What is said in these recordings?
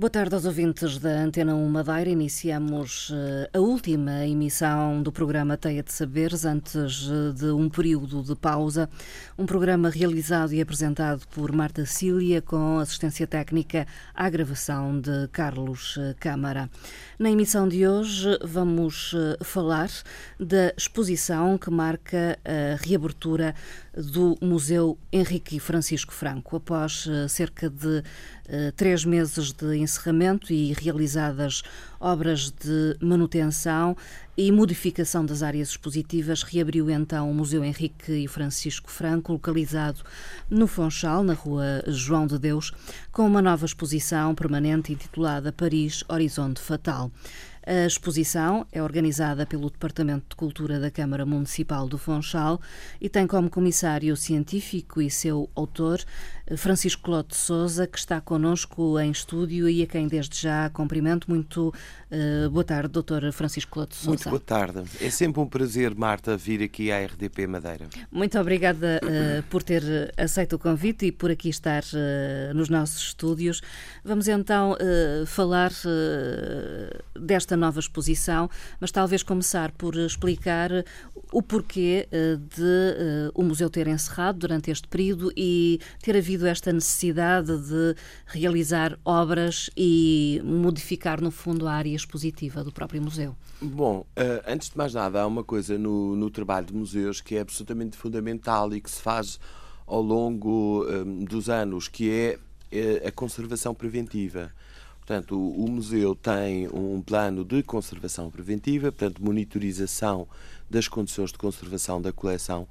Boa tarde aos ouvintes da Antena 1 Madeira. Iniciamos eh, a última emissão do programa Teia de Saberes, antes eh, de um período de pausa. Um programa realizado e apresentado por Marta Cília, com assistência técnica à gravação de Carlos eh, Câmara. Na emissão de hoje, vamos falar da exposição que marca a reabertura do Museu Henrique Francisco Franco. Após cerca de três meses de encerramento e realizadas obras de manutenção e modificação das áreas expositivas, reabriu então o Museu Henrique e Francisco Franco, localizado no Fonchal, na rua João de Deus, com uma nova exposição permanente intitulada Paris Horizonte Fatal. A exposição é organizada pelo Departamento de Cultura da Câmara Municipal do Fonchal e tem como comissário científico e seu autor Francisco Clote Souza, que está connosco em estúdio e a quem desde já cumprimento. Muito uh, boa tarde, doutor Francisco Clote Souza. Muito boa tarde. É sempre um prazer, Marta, vir aqui à RDP Madeira. Muito obrigada uh, por ter aceito o convite e por aqui estar uh, nos nossos estúdios. Vamos então falar desta nova exposição, mas talvez começar por explicar o porquê de o museu ter encerrado durante este período e ter havido sentido esta necessidade de realizar obras e modificar, no fundo, a área expositiva do próprio museu? Bom, uh, antes de mais nada, há uma coisa no, no trabalho de museus que é absolutamente fundamental e que se faz ao longo um, dos anos, que é, é a conservação preventiva. Portanto, o, museu tem um plano de conservação preventiva, portanto, monitorização das condições de conservação da coleção,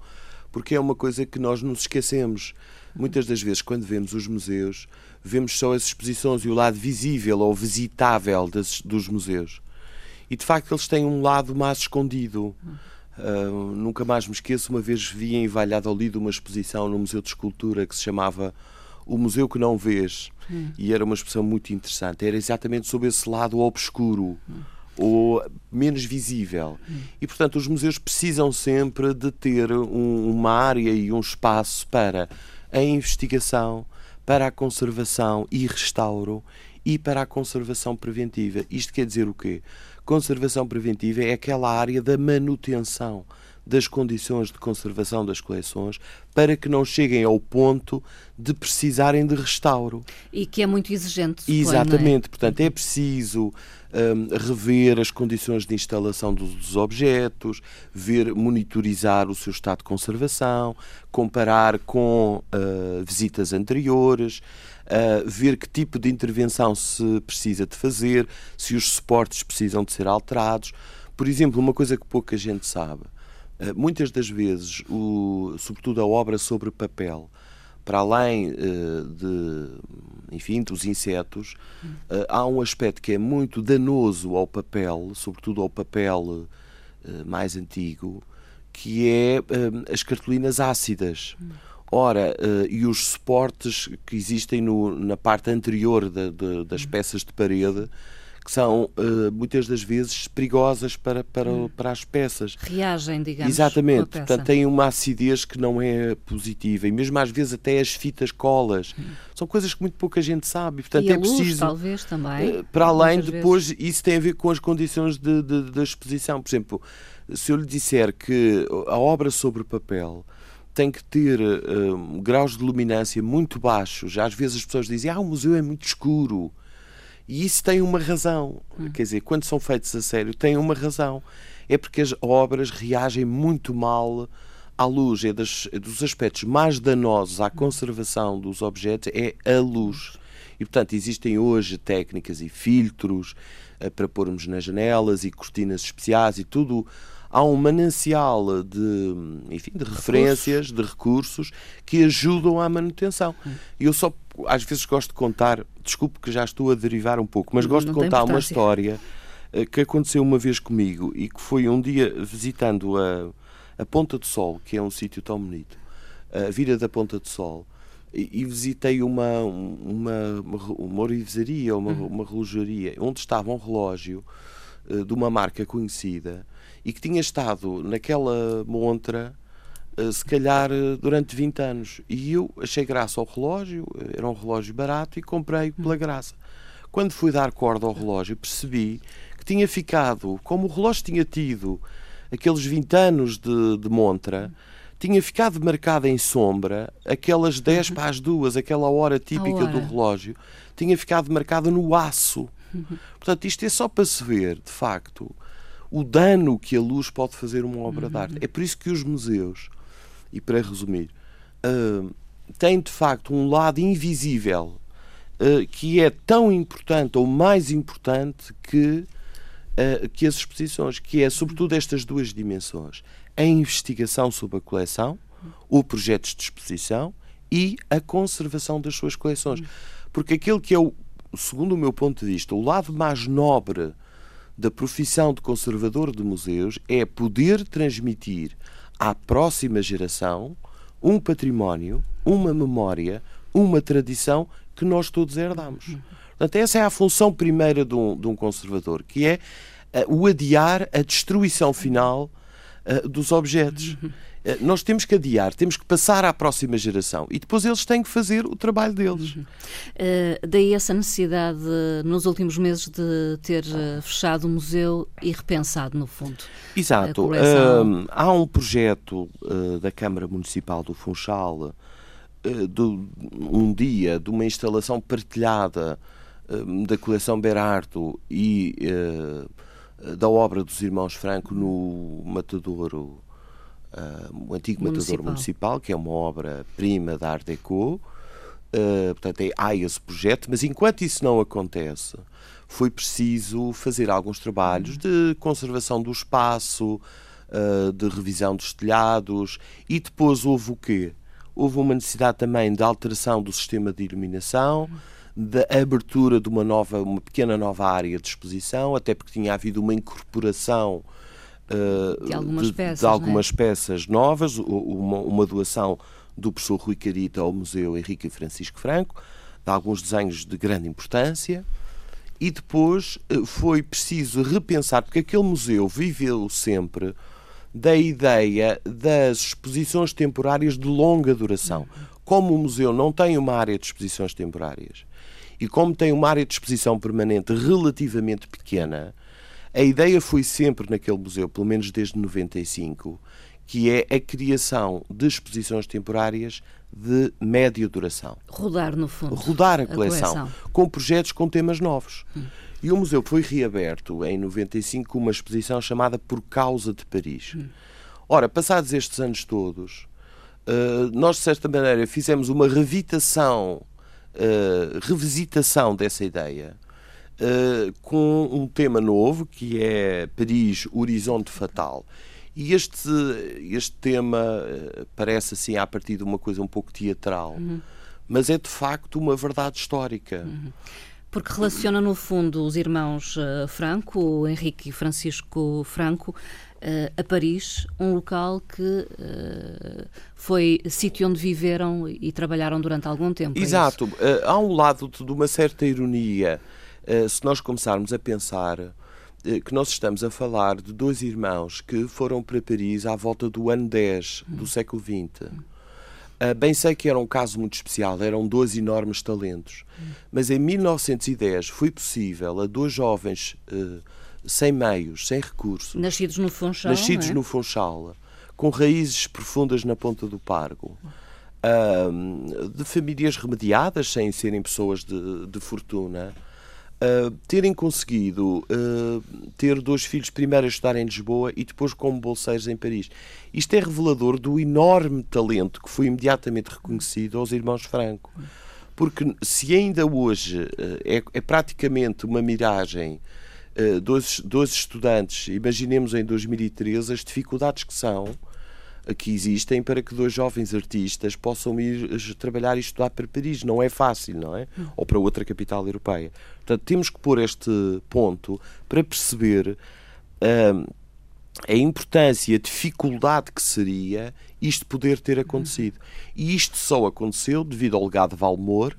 porque é uma coisa que nós nos esquecemos. Muitas das vezes, quando vemos os museus, vemos só as exposições e o lado visível ou visitável das, dos museus. E de facto, eles têm um lado mais escondido. Uh, nunca mais me esqueço, uma vez vi em Valladolid uma exposição no Museu de Escultura que se chamava O Museu que Não Vês. Hum. E era uma exposição muito interessante. Era exatamente sobre esse lado obscuro. Hum ou menos visível. E, portanto, os museus precisam sempre de ter um, uma área e um espaço para a investigação, para a conservação e restauro e para a conservação preventiva. Isto quer dizer o quê? Conservação preventiva é aquela área da manutenção das condições de conservação das coleções para que não cheguem ao ponto de precisarem de restauro. E que é muito exigente. Suponho, Exatamente, é? portanto é preciso um, rever as condições de instalação dos, dos, objetos, ver, monitorizar o seu estado de conservação, comparar com uh, visitas anteriores, uh, ver que tipo de intervenção se precisa de fazer, se os suportes precisam de ser alterados. Por exemplo, uma coisa que pouca gente sabe, uh, muitas das vezes, o, sobretudo a obra sobre papel, para além uh, de, enfim, dos insetos, uh, há um aspecto que é muito danoso ao papel, sobretudo ao papel uh, mais antigo, que é as cartolinas ácidas. Ora, e os suportes que existem no, na parte anterior de, das peças de parede que são uh, muitas das vezes perigosas para, para, hum. para as peças. Reagem, digamos. Exatamente, portanto têm uma acidez que não é positiva e mesmo às vezes até as fitas colas. Hum. São coisas que muito pouca gente sabe. Portanto, e é luz, preciso. Talvez também. Uh, para além, depois, vezes. isso tem a ver com as condições de, de, de exposição. Por exemplo, se eu lhe disser que a obra sobre papel tem que ter uh, graus de luminância muito baixos. Às vezes as pessoas dizem, ah, o museu é muito escuro. E isso tem uma razão. Hum. Quer dizer, quando são feitos a sério, tem uma razão. É porque as obras reagem muito mal à luz. É das, dos aspectos mais danosos à conservação dos objetos é a luz. E, portanto, existem hoje técnicas e filtros uh, para pormos nas janelas e cortinas especiais e tudo há um manancial de, enfim, de referências, de recursos que ajudam à manutenção. E eu só às vezes gosto de contar, desculpe que já estou a derivar um pouco, mas gosto Não de contar uma história eh, que aconteceu uma vez comigo e que foi um dia visitando a, a Ponta do Sol, que é um sítio tão bonito, a Vila da Ponta do Sol, e, e visitei uma, uma, uma orivesaria, uma, uhum. uma relojaria, onde estava um relógio uh, de uma marca conhecida e que tinha estado naquela montra eh, se calhar eh, durante 20 anos. E eu achei graça ao relógio, eh, era um relógio barato e comprei pela hum. graça. quando fui dar corda ao relógio, percebi que tinha ficado, como o relógio tinha tido aqueles 20 anos de, de montra, tinha ficado marcada em sombra aquelas 10 uhum. para as duas, aquela hora típica hora. do relógio, tinha ficado marcada no aço. Uhum. Portanto, isto é só para se ver, de facto, o dano que a luz pode fazer uma obra uhum. de arte. É por isso que os museus, e para resumir, uh, têm de facto um lado invisível uh, que é tão importante ou mais importante que, uh, que as exposições, que é sobretudo estas duas dimensões: a investigação sobre a coleção, o projeto de exposição e a conservação das suas coleções. Porque aquilo que é, o, segundo o meu ponto de vista, o lado mais nobre da profissão de conservador de museus é poder transmitir à próxima geração um património, uma memória, uma tradição que nós todos herdamos. Portanto, essa é a função primeira de um, de um conservador, que é uh, o adiar a destruição final uh, dos objetos. Eh, nós temos que adiar, temos que passar à próxima geração e depois eles têm que fazer o trabalho deles. Uhum. Uh, daí essa necessidade, nos últimos meses, de ter uh, fechado o museu e repensado, no fundo. Exato. Uh, há um projeto da Câmara Municipal do Funchal, de um dia, de uma instalação partilhada da coleção Berardo e da obra dos irmãos Franco no Matadouro uh, o antigo municipal. Matador Municipal, que é uma obra-prima da Art Deco. Uh, portanto, é, há esse projeto, mas enquanto isso não acontece, foi preciso fazer alguns trabalhos de conservação do espaço, uh, de revisão dos telhados, e depois houve o quê? Houve uma necessidade também de alteração do sistema de iluminação, da abertura de uma nova, uma pequena nova área de exposição, até porque tinha havido uma incorporação uh, de algumas, de, peças, de algumas é? peças novas, uma, uma, doação do professor Rui Carita ao Museu Henrique e Francisco Franco, de alguns desenhos de grande importância, e depois uh, foi preciso repensar, porque aquele museu viveu sempre da ideia das exposições temporárias de longa duração. Como o museu não tem uma área de exposições temporárias e como tem uma área de exposição permanente relativamente pequena, a ideia foi sempre naquele museu, pelo menos desde 95, que é a criação de exposições temporárias de média duração. Rodar, no fundo. Rodar a coleção, a coleção. com projetos com temas novos. Hum. E o museu foi reaberto em 95 com uma exposição chamada Por Causa de Paris. Hum. Ora, passados estes anos todos, uh, nós, de certa maneira, fizemos uma revitação, uh, revisitação dessa ideia uh, com um tema novo que é Paris, Horizonte Fatal. E este, este tema uh, parece assim a partir de uma coisa um pouco teatral, uhum. mas é de facto uma verdade histórica. Uhum. Porque relaciona, no fundo, os irmãos Franco, Henrique e Francisco Franco, uh, a Paris, um local que uh, foi sítio onde viveram e trabalharam durante algum tempo. É Exato. É há um lado de uma certa ironia eh, se nós começarmos a pensar que nós estamos a falar de dois irmãos que foram para Paris à volta do ano 10 do século XX. Uh, bem sei que era um caso muito especial, eram dois enormes talentos. Mas em 1910 foi possível a dois jovens uh, sem meios, sem recursos, nascidos no Funchal, nascidos é? no Funchal, com raízes profundas na ponta do Pargo, uh, de famílias remediadas, sem serem pessoas de, de fortuna, Uh, terem conseguido uh, ter dois filhos primeiro a estudar em Lisboa e depois como bolseiros em Paris. Isto é revelador do enorme talento que foi imediatamente reconhecido aos irmãos Franco. Porque se ainda hoje uh, é, é, praticamente uma miragem dois, dois estudantes, imaginemos em 2013 as dificuldades que são que existem para que dois jovens artistas possam ir trabalhar e estudar para Paris. Não é fácil, não é? Ou para outra capital europeia. Portanto, temos que pôr este ponto para perceber hum, a importância, a dificuldade que seria isto poder ter acontecido. E isto só aconteceu devido ao legado de Valmor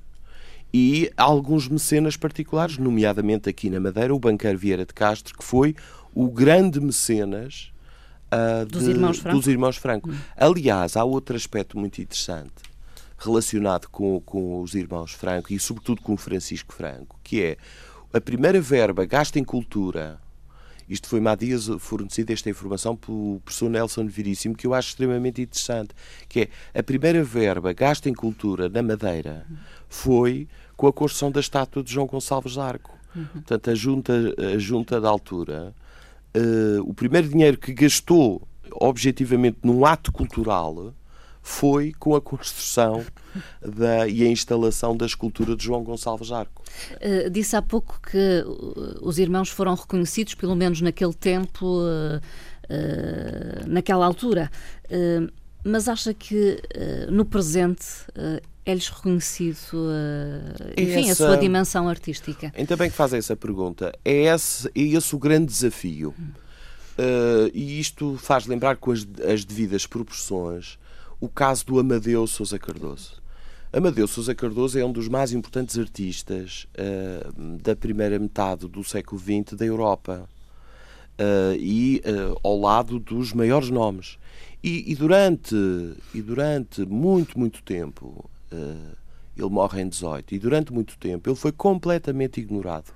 e alguns mecenas particulares, nomeadamente aqui na Madeira, o banqueiro Vieira de Castro, que foi o grande mecenas uh, dos, irmãos dos, irmãos Franco. Hum. Aliás, há outro aspecto muito interessante. relacionado com, com os irmãos Franco e, sobretudo, com o Francisco Franco, que é a primeira verba gasta em cultura. Isto foi-me há dias fornecida esta informação pelo professor Nelson Viríssimo, que eu acho extremamente interessante, que é a primeira verba gasta em cultura na Madeira foi com a construção da estátua de João Gonçalves Arco. Uhum. Portanto, a junta, a junta da altura, uh, o primeiro dinheiro que gastou objetivamente num ato cultural foi com a construção da, e a instalação da escultura de João Gonçalves Arco. Uh, disse há pouco que os irmãos foram reconhecidos, pelo menos naquele tempo, uh, uh, naquela altura. mas acha que no presente é-lhes reconhecido, enfim, essa, a sua dimensão artística? Ainda bem que faz essa pergunta. É esse, é esse o grande desafio. e isto faz lembrar com as, as devidas proporções o caso do Amadeu Sousa Cardoso. Amadeu Sousa Cardoso é um dos mais importantes artistas uh, da primeira metade do século XX da Europa uh, e uh, ao lado dos maiores nomes. E, e, durante, e durante muito, muito tempo, ele morre em 18, e durante muito tempo ele foi completamente ignorado.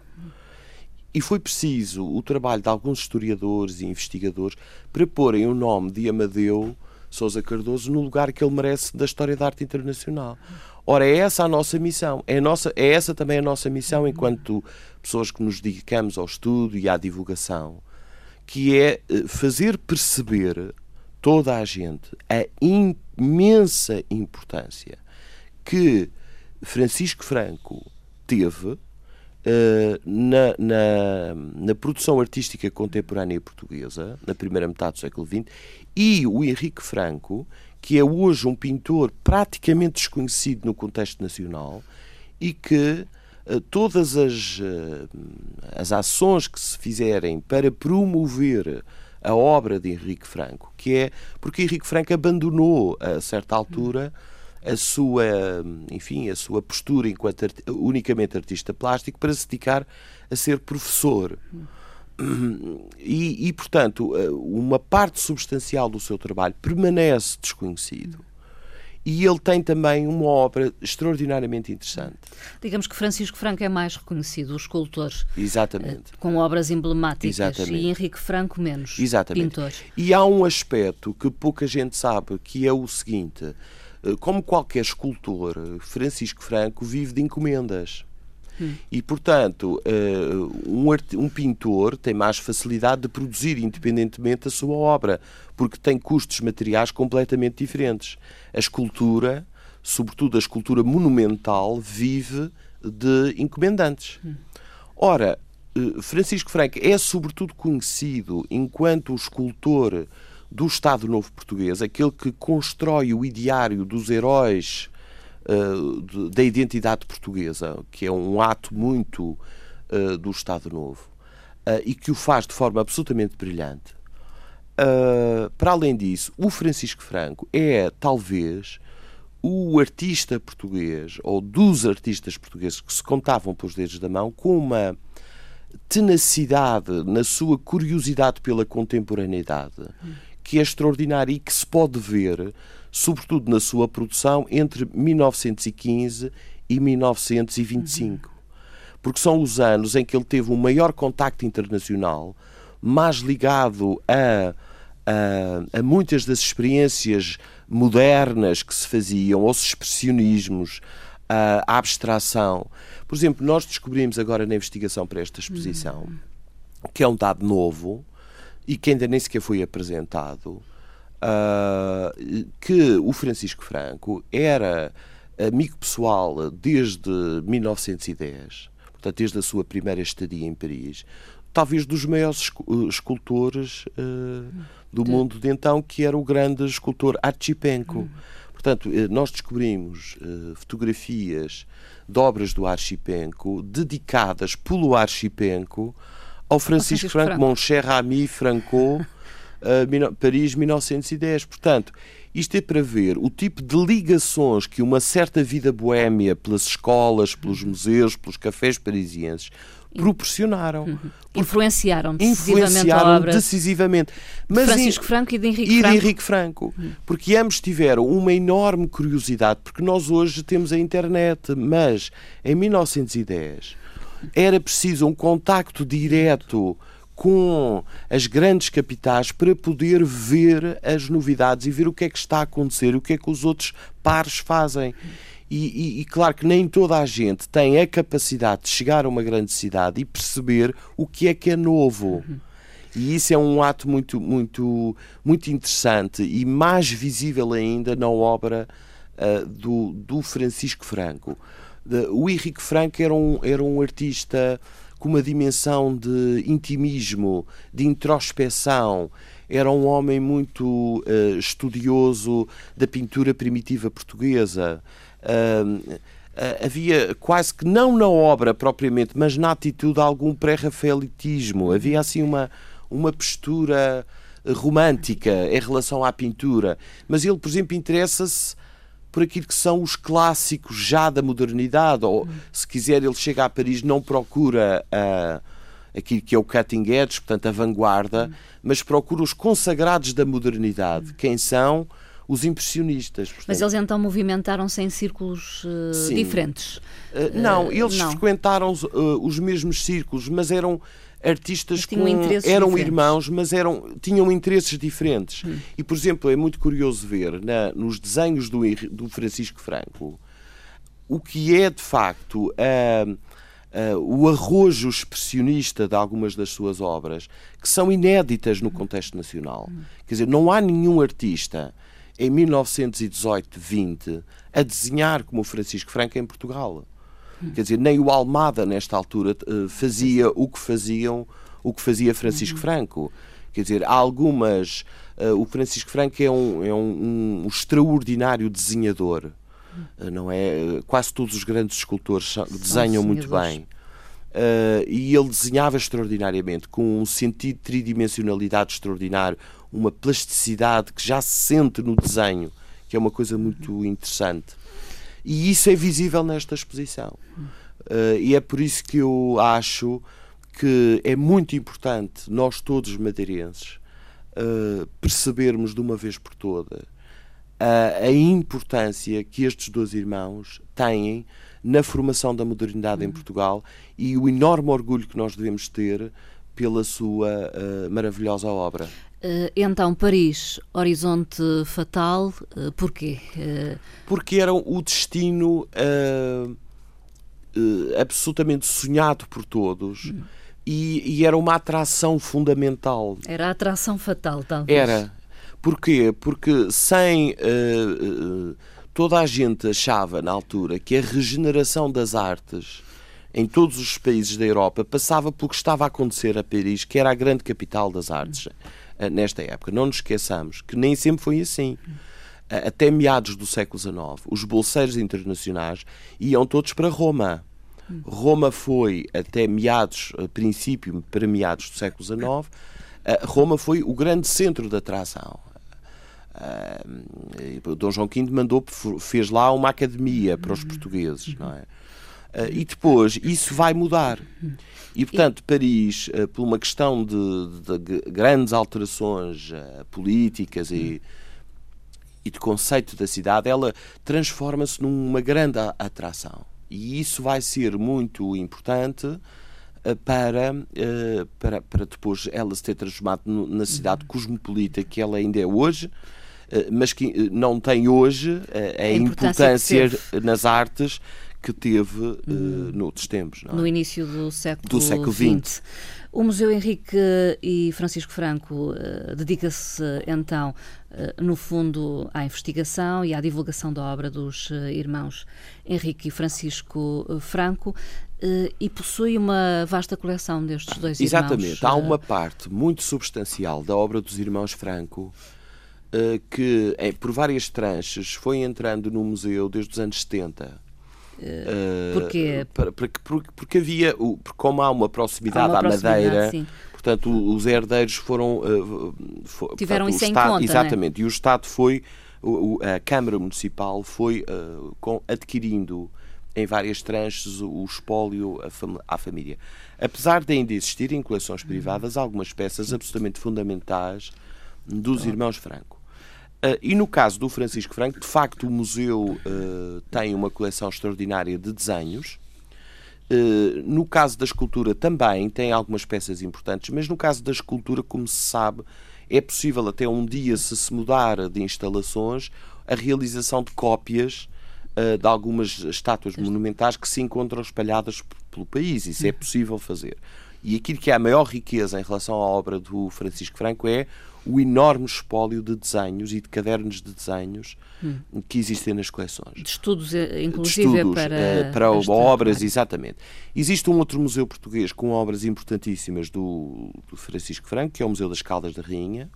E foi preciso o trabalho de alguns historiadores e investigadores para porem o nome de Amadeu Sousa Cardoso no lugar que ele merece da história da arte internacional. Ora, é essa a nossa missão. É, nossa, é essa também a nossa missão enquanto pessoas que nos dedicamos ao estudo e à divulgação, que é eh, fazer perceber toda a gente a imensa importância que Francisco Franco teve Uh, na, na, na, produção artística contemporânea portuguesa, na primeira metade do século XX, e o Henrique Franco, que é hoje um pintor praticamente desconhecido no contexto nacional e que uh, todas as, uh, as ações que se fizerem para promover a obra de Henrique Franco, que é porque Henrique Franco abandonou a certa altura a sua, enfim, a sua postura enquanto art unicamente artista plástico para se dedicar a ser professor. E, e, portanto, eh, uma parte substancial do seu trabalho permanece desconhecido. E ele tem também uma obra extraordinariamente interessante. Digamos que Francisco Franco é mais reconhecido, o escultor. Exatamente. Eh, com obras emblemáticas. Exatamente. E Henrique Franco menos. Exatamente. Pintor. E há um aspecto que pouca gente sabe, que é o seguinte: como qualquer escultor, Francisco Franco vive de encomendas. E, portanto, eh, um, um pintor tem mais facilidade de produzir independentemente a sua obra, porque tem custos materiais completamente diferentes. A escultura, sobretudo a escultura monumental, vive de encomendantes. Ora, eh, Francisco Franco é sobretudo conhecido enquanto o escultor do Estado Novo Português, aquele que constrói o ideário dos heróis uh, da identidade portuguesa, que é um ato muito uh, do Estado Novo, uh, e que o faz de forma absolutamente brilhante. para além disso, o Francisco Franco é talvez o artista português, ou dos artistas portugueses que se contavam pelos dedos da mão, com uma tenacidade na sua curiosidade pela contemporaneidade, que é extraordinária e que se pode ver sobretudo na sua produção entre 1915 e 1925. Porque são os anos em que ele teve um maior contacto internacional, mais ligado a, a, a muitas das experiências modernas que se faziam, aos expressionismos, à abstração. Por exemplo, nós descobrimos agora na investigação para esta exposição, que é um dado novo e que ainda nem sequer foi apresentado, uh, que o Francisco Franco era amigo pessoal desde 1910, portanto, desde a sua primeira estadia em Paris, talvez dos maiores escultores uh, do de... mundo de então, que era o grande escultor Archipenko. Hum. Portanto, eh, nós descobrimos uh, fotografias de obras do Archipenko dedicadas pelo Archipenko ao Francisco, Francisco Franco, Franco. Mon cher ami Franco, uh, Paris 1910. Portanto, Isto é para ver o tipo de ligações que uma certa vida boémia pelas escolas, pelos museus, pelos cafés parisienses proporcionaram. Uhum. Influenciaram decisivamente influenciaram decisivamente. Mas de Francisco Franco e de Henrique e Franco. De Henrique Franco. Uhum. Porque ambos tiveram uma enorme curiosidade, porque nós hoje temos a internet, mas em 1910 era preciso um contacto direto com as grandes capitais para poder ver as novidades e ver o que é que está a acontecer, o que é que os outros pares fazem. E, e, e, claro que nem toda a gente tem a capacidade de chegar a uma grande cidade e perceber o que é que é novo. E isso é um ato muito, muito, muito interessante e mais visível ainda na obra uh, do, do Francisco Franco. O Henrique Franco era um, era um artista com uma dimensão de intimismo, de introspeção. Era um homem muito uh, estudioso da pintura primitiva portuguesa. Uh, havia quase que não na obra propriamente, mas na atitude algum pré-rafaelitismo. Havia assim uma, uma postura romântica em relação à pintura. Mas ele, por exemplo, interessa-se por aquilo que são os clássicos já da modernidade, ou se quiser, ele chega a Paris, não procura uh, aquilo que é o cutting edge, portanto, a vanguarda, mas procura os consagrados da modernidade. Quem são? Os impressionistas. Portanto. Mas eles então movimentaram-se em círculos uh, diferentes? Uh, não, eles não. frequentaram os mesmos círculos, mas eram artistas que eram diferentes. irmãos, mas eram, tinham interesses diferentes. Hum. E, por exemplo, é muito curioso ver na, nos desenhos do, do Francisco Franco o que é, de facto, uh, uh, o arrojo expressionista de algumas das suas obras, que são inéditas no contexto nacional. Hum. Quer dizer, não há nenhum artista em 1918-20 a desenhar como o Francisco Franco em Portugal. Quer dizer, nem o Almada, nesta altura, eh, fazia o que faziam o que fazia Francisco uhum. Franco. Quer dizer, há algumas. Uh, o Francisco Franco é um, é um, um extraordinário desenhador, uh, não é? Quase todos os grandes escultores desenham muito bem. Uh, e ele desenhava extraordinariamente, com um sentido de tridimensionalidade extraordinário, uma plasticidade que já se sente no desenho, que é uma coisa muito interessante. E isso é visível nesta exposição. Uh, e é por isso que eu acho que é muito importante nós todos madeirenses uh, percebermos de uma vez por todas a, a importância que estes dois irmãos têm na formação da modernidade em Portugal e o enorme orgulho que nós devemos ter pela sua uh, maravilhosa obra. Uh, então, Paris, horizonte fatal, uh, porquê? Uh... Porque era o destino absolutamente sonhado por todos hum. e, e, era uma atração fundamental. Era a atração fatal, talvez. Era. Porquê? Porque sem. toda a gente achava na altura que a regeneração das artes em todos os países da Europa passava pelo que estava a acontecer a Paris, que era a grande capital das artes hum. Nesta época. Não nos esqueçamos que nem sempre foi assim. Até meados do século XIX, os bolseiros internacionais iam todos para Roma. Roma foi até meados, princípio para meados do século XIX, Roma foi o grande centro de atração. Dom João V mandou, fez lá uma academia para os hum. portugueses, não é? Uh, e depois isso vai mudar. E, portanto, Paris, uh, por uma questão de, de grandes alterações uh, políticas e, e de conceito da cidade, ela transforma-se numa grande atração. E isso vai ser muito importante para, para, para depois ela se ter transformado na cidade uhum. cosmopolita que ela ainda é hoje, mas que não tem hoje a, a importância, importância nas artes que teve uh, noutros tempos. É? No início do século, do século XX. O Museu Henrique e Francisco Franco uh, dedica-se então, uh, no fundo, à investigação e à divulgação da obra dos uh, irmãos Henrique e Francisco Franco e possui uma vasta coleção destes dois Exatamente. irmãos. Exatamente. Há uma parte muito substancial da obra dos irmãos Franco que, por várias tranches, foi entrando no museu desde os anos 70 Uh, Porquê? Porque, porque, porque havia, porque como há uma proximidade há uma à proximidade, Madeira, sim. portanto os herdeiros foram... Uh, for, Tiveram portanto, isso em conta, Exatamente, é? e o Estado foi a Câmara Municipal foi uh, com, adquirindo em várias tranches o espólio à família. Apesar de ainda existirem coleções privadas, algumas peças absolutamente fundamentais dos irmãos Franco. Uh, e no caso do Francisco Franco, de facto, o museu uh, tem uma coleção extraordinária de desenhos. Uh, no caso da escultura também tem algumas peças importantes, mas no caso da escultura, como se sabe, é possível até um dia, se se mudar de instalações, a realização de cópias de algumas estátuas monumentais que se encontram espalhadas pelo país. Isso é possível fazer. E aquilo que é a maior riqueza em relação à obra do Francisco Franco é o enorme espólio de desenhos e de cadernos de desenhos hum. que existem nas coleções. De estudos, eh, inclusive, de estudos, para, uh, para obras, exatamente. Existe um outro museu português com obras importantíssimas do, do, Francisco Franco, que é o Museu das Caldas da Rainha,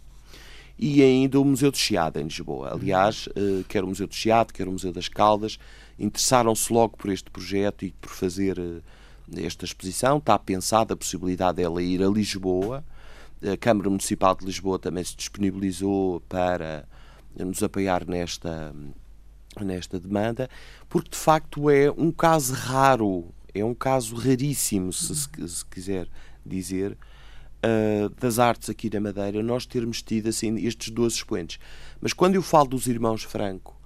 e ainda o Museu de Chiado, em Lisboa. Aliás, uh, quer o Museu de Chiado, quer o Museu das Caldas, interessaram-se logo por este projeto e por fazer esta exposição. Está pensada a possibilidade dela ir a Lisboa, a Câmara Municipal de Lisboa também se disponibilizou para nos apoiar nesta, nesta demanda, porque de facto é um caso raro, é um caso raríssimo, se, se quiser dizer, uh, das artes aqui na Madeira, nós termos tido assim, estes dois expoentes. Mas quando eu falo dos irmãos Franco,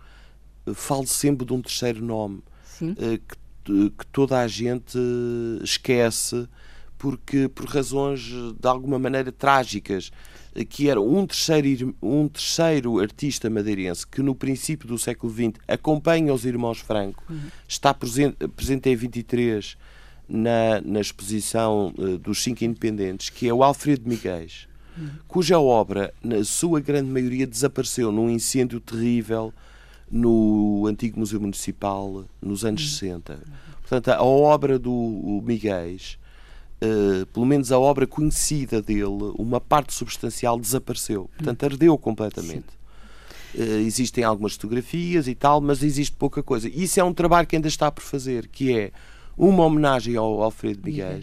falo sempre de um terceiro nome uh, que, que toda a gente esquece porque por razões de alguma maneira trágicas, que era um terceiro, um terceiro artista madeirense que no princípio do século XX acompanha os irmãos Franco, uhum. está presente, presente em 23 na, na exposição uh, dos cinco independentes, que é o Alfredo Miguel, uhum. cuja obra, na sua grande maioria, desapareceu num incêndio terrível no antigo Museu Municipal nos anos uhum. 60. Portanto, a obra do Miguel Uh, pelo menos a obra conhecida dele, uma parte substancial desapareceu. Portanto, ardeu completamente. Uh, existem algumas fotografias e tal, mas existe pouca coisa. Isso é um trabalho que ainda está por fazer, que é uma homenagem ao Alfredo Miguel.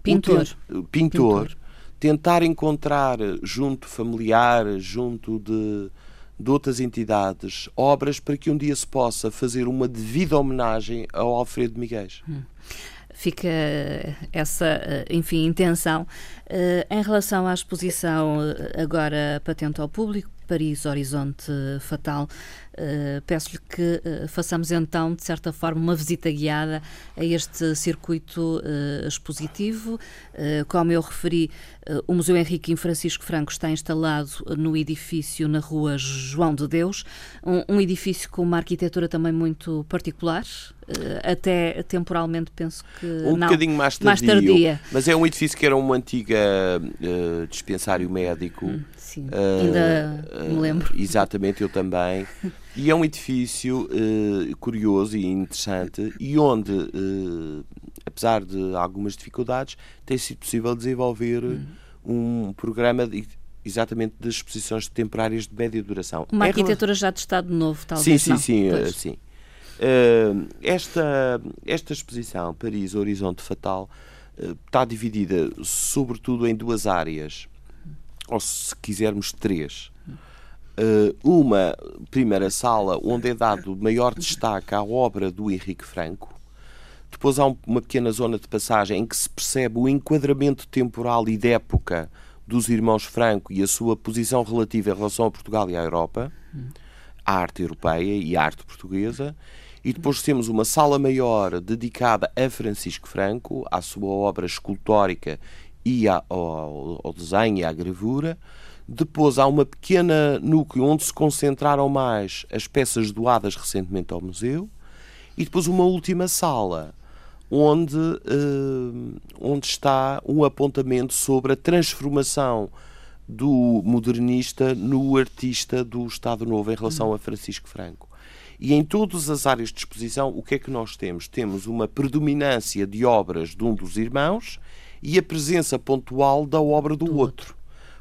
Pintor. pintor. Pintor. Tentar encontrar junto familiar, junto de, de outras entidades, obras para que um dia se possa fazer uma devida homenagem ao Alfredo Miguel. Hum fica essa, eh, enfim, intenção. Eh, em relação à exposição eh, agora patente ao público, Paris Horizonte Fatal, Uh, Peço-lhe que uh, façamos então, de certa forma, uma visita guiada a este circuito uh, expositivo. como eu referi, o Museu Henrique Francisco Franco está instalado no edifício na rua João de Deus, um, um edifício com uma arquitetura também muito particular, até temporalmente penso que um não, bocadinho mais, tardio, mais tardia. Mas é um edifício que era uma antiga dispensário médico. Hum, sim, ainda me lembro. Exatamente, eu também. E é um edifício uh, curioso e interessante e onde, uh, apesar de algumas dificuldades, tem sido possível desenvolver uhum. um programa de, exatamente de exposições temporárias de média duração. Uma é arquitetura já de Estado Novo, talvez. Sim, sim, não. sim. Uh, sim. Uh, esta, esta exposição, Paris Horizonte Fatal, uh, está dividida sobretudo em duas áreas, ou se quisermos três. Eh, uma primeira sala onde é dado maior destaque à obra do Henrique Franco. Depois há uma pequena zona de passagem em que se percebe o enquadramento temporal e de época dos irmãos Franco e a sua posição relativa em relação a Portugal e à Europa, à arte europeia e à arte portuguesa. E depois temos uma sala maior dedicada a Francisco Franco, à sua obra escultórica e ao, ao desenho e à gravura. Depois há uma pequena núcleo onde se concentraram mais as peças doadas recentemente ao museu. E depois uma última sala onde, uh, onde está um apontamento sobre a transformação do modernista no artista do Estado Novo em relação a Francisco Franco. E em todas as áreas de exposição, o que é que nós temos? Temos uma predominância de obras de um dos irmãos e a presença pontual da obra do, do outro.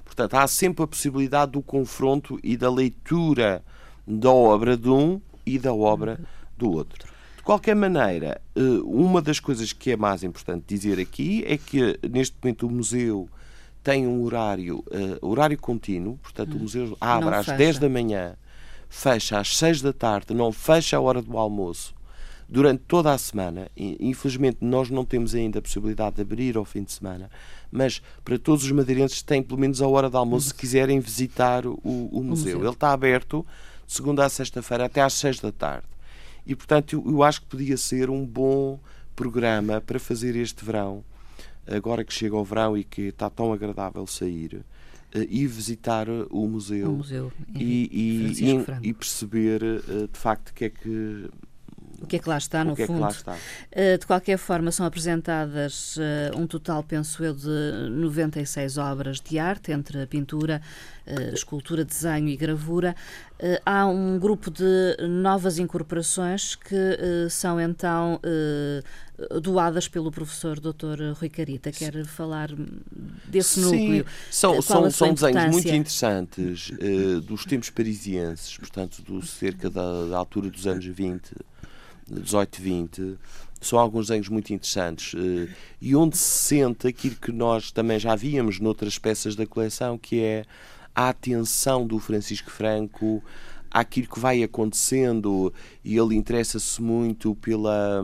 Portanto, há sempre a possibilidade do confronto e da leitura da obra de um e da obra do outro. De qualquer maneira, eh, uma das coisas que é mais importante dizer aqui é que neste momento o museu tem um horário, uh, horário contínuo, portanto o museu abre às 10 da manhã, fecha às 6 da tarde, não fecha a hora do almoço, durante toda a semana. Infelizmente, nós não temos ainda a possibilidade de abrir ao fim de semana, mas para todos os madeirenses têm pelo menos a hora de almoço se quiserem visitar o, o, museu. museu. Ele está aberto de segunda a sexta-feira até às 6 da tarde. E, portanto, eu, eu acho que podia ser um bom programa para fazer este verão, agora que chega o verão e que está tão agradável sair uh, e visitar o museu, o museu e, e, e, e, perceber uh, de facto o que é que o que é que lá está, no que fundo. É está. Uh, de qualquer forma, são apresentadas uh, um total, penso eu, de 96 obras de arte, entre pintura, uh, escultura, desenho e gravura. há um grupo de novas incorporações que são então doadas pelo professor Dr. Rui Carita. Quer falar desse Sim, núcleo? São, são, são desenhos muito interessantes dos tempos parisienses, portanto, do cerca da, da altura dos anos 20 18, 20, são alguns desenhos muito interessantes eh, e onde se sente aquilo que nós também já víamos noutras peças da coleção, que é a atenção do Francisco Franco àquilo que vai acontecendo e ele interessa-se muito pela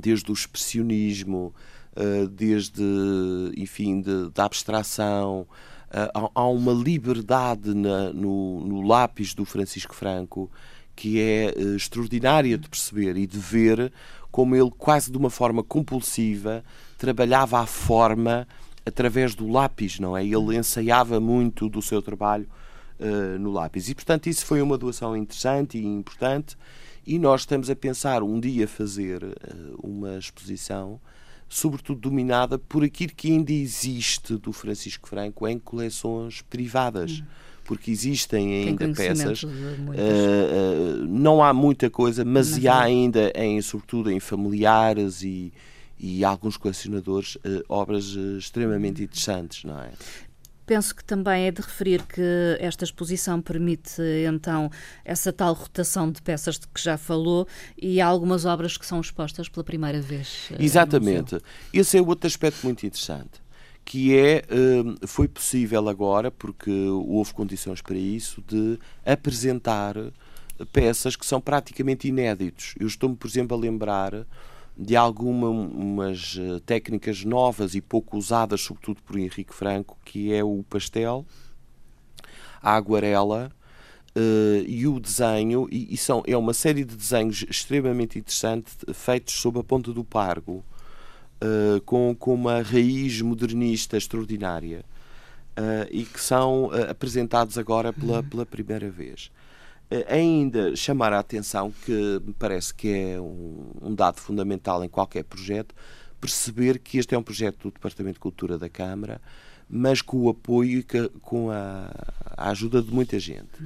desde o expressionismo, eh, desde, enfim, de, da abstração, eh, há uma liberdade na, no, no lápis do Francisco Franco que é uh, extraordinária de perceber e de ver como ele, quase de uma forma compulsiva, trabalhava a forma através do lápis, não é? Ele ensaiava muito do seu trabalho uh, no lápis. E, portanto, isso foi uma doação interessante e importante. E nós estamos a pensar um dia fazer uh, uma exposição, sobretudo dominada por aquilo que ainda existe do Francisco Franco em coleções privadas. Hum porque existem ainda peças. Uh, uh, não há muita coisa, mas há ainda, em, sobretudo em familiares e, e alguns colecionadores, uh, obras extremamente interessantes, não é? Penso que também é de referir que esta exposição permite então essa tal rotação de peças de que já falou e há algumas obras que são expostas pela primeira vez. Exatamente. Esse é outro aspecto muito interessante que é, hum, foi possível agora, porque houve condições para isso, de apresentar peças que são praticamente inéditos. Eu estou-me, por exemplo, a lembrar de algumas eh, técnicas novas e pouco usadas, sobretudo por Henrique Franco, que é o pastel, a aguarela uh, e o desenho, e, e, são, é uma série de desenhos extremamente interessantes feitos sob a ponta do pargo uh, com, com uma raiz modernista extraordinária uh, e que são uh, apresentados agora pela, uhum. pela primeira vez. ainda chamar a atenção que me parece que é um, um dado fundamental em qualquer projeto, perceber que este é um projeto do Departamento de Cultura da Câmara, mas com o apoio e com a, a ajuda de muita gente.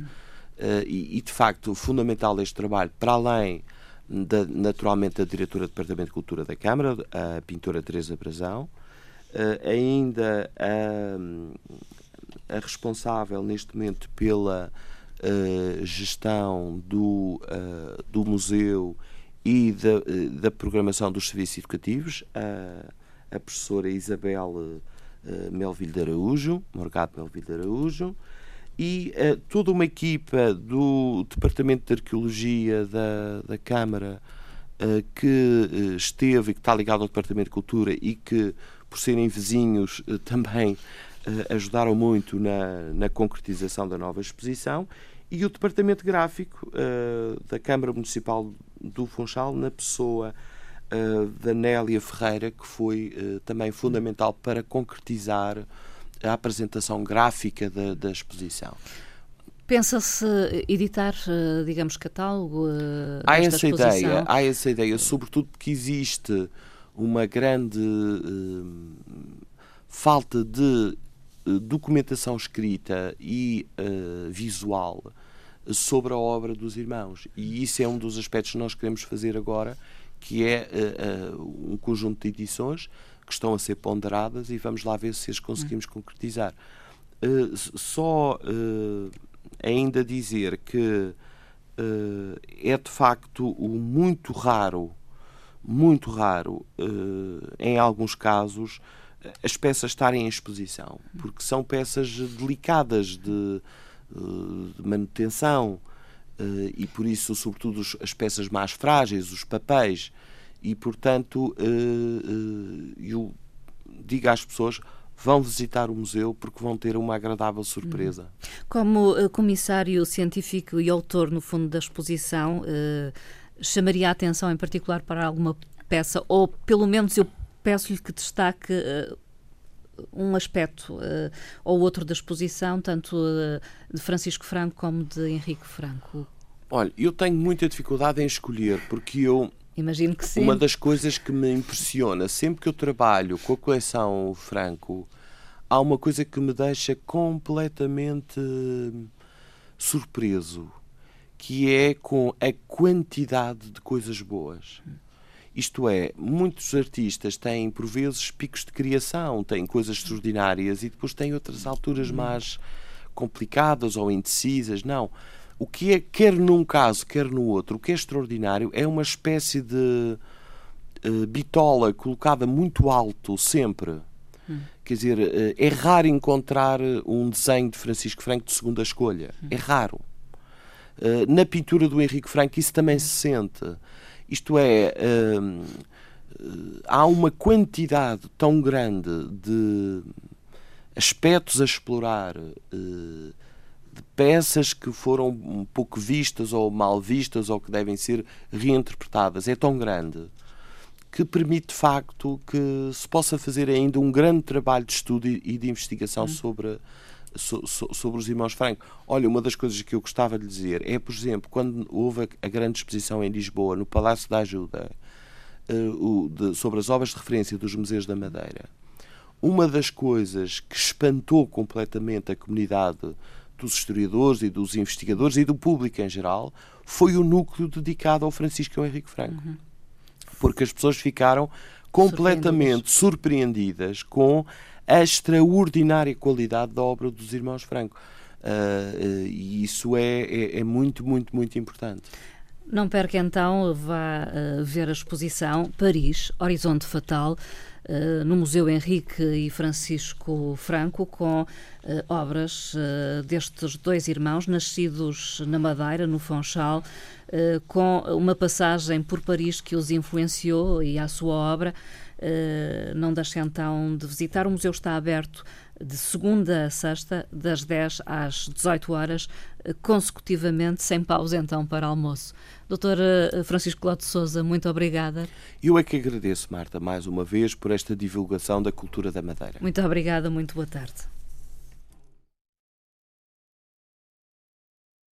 Uh, e, e, de facto, fundamental este trabalho, para além da, naturalmente da diretora do Departamento de Cultura da Câmara, a pintora Teresa Brazão, uh, ainda a, a, responsável neste momento pela uh, gestão do, uh, do museu e da, da programação dos serviços educativos, a, a professora Isabel Melville de Araújo, Morgado Melville de Araújo, e uh, toda uma equipa do Departamento de Arqueologia da, da Câmara uh, que uh, esteve e que está ligado ao Departamento de Cultura e que, por serem vizinhos, também ajudaram muito na, na concretização da nova exposição. E o Departamento Gráfico da Câmara Municipal do Funchal, na pessoa da Nélia Ferreira, que foi também fundamental para concretizar a apresentação gráfica da, da exposição. Pensa-se editar, eh, digamos, catálogo? Eh, há essa exposição? ideia, há essa ideia, sobretudo porque existe uma grande uh, falta de documentação escrita e uh, visual sobre a obra dos irmãos. E isso é um dos aspectos que nós queremos fazer agora, que é uh, um conjunto de edições que estão a ser ponderadas e vamos lá ver se as conseguimos hum. concretizar. Uh, só uh, ainda dizer que uh, é de facto o muito raro, muito raro, em alguns casos, as peças estarem em exposição, porque são peças delicadas de, de manutenção. E por isso, sobretudo, as peças mais frágeis, os papéis. E, portanto, uh, eu digo às pessoas vão visitar o museu porque vão ter uma agradável surpresa. Uhum. Como uh, comissário científico e autor, no fundo, da exposição, uh, chamaria a atenção em particular para alguma peça, ou pelo menos eu peço-lhe que destaque uh, um aspecto ou outro da exposição, tanto de Francisco Franco como de Henrique Franco? Olha, eu tenho muita dificuldade em escolher, porque eu Imagino que sim. Uma das coisas que me impressiona, sempre que eu trabalho com a coleção Franco, há uma coisa que me deixa completamente surpreso, que é com a quantidade de coisas boas. Isto é, muitos artistas têm, por vezes, picos de criação, têm coisas extraordinárias e depois têm outras alturas mais complicadas ou indecisas. Não. O que é, quer num caso, quer no outro, o que é extraordinário é uma espécie de uh, bitola colocada muito alto, sempre. Hum. Quer dizer, uh, é raro encontrar um desenho de Francisco Franco de segunda escolha. Hum. É raro. Uh, na pintura do Henrique Franco isso também se sente. Isto é, há uma quantidade tão grande de aspectos a explorar de peças que foram um pouco vistas ou mal vistas ou que devem ser reinterpretadas é tão grande que permite de facto que se possa fazer ainda um grande trabalho de estudo e de investigação hum. sobre, so, so, sobre os irmãos Franco. Olha, uma das coisas que eu gostava de dizer é, por exemplo, quando houve a, grande exposição em Lisboa, no Palácio da Ajuda, uh, o, de, sobre as obras de referência dos Museus da Madeira, uma das coisas que espantou completamente a comunidade dos historiadores e dos investigadores e do público em geral foi o núcleo dedicado ao Francisco Henrique Franco. Uhum. Porque as pessoas ficaram completamente surpreendidas com a extraordinária qualidade da obra dos irmãos Franco. Uh, uh, e isso é, é, é, muito, muito, muito importante. Não perca então, vá uh, ver a exposição Paris, Horizonte Fatal. Eh, no Museu Henrique e Francisco Franco, com uh, obras uh, destes dois irmãos, nascidos na Madeira, no Fonchal, com uma passagem por Paris que os influenciou e a sua obra. não deixem então de visitar. O museu está aberto de segunda a sexta, das 10 às 18 horas, consecutivamente, sem pausa então para almoço. Doutor eh, Francisco Cláudio Souza, muito obrigada. Eu é que agradeço, Marta, mais uma vez, por esta divulgação da cultura da Madeira. Muito obrigada, muito boa tarde.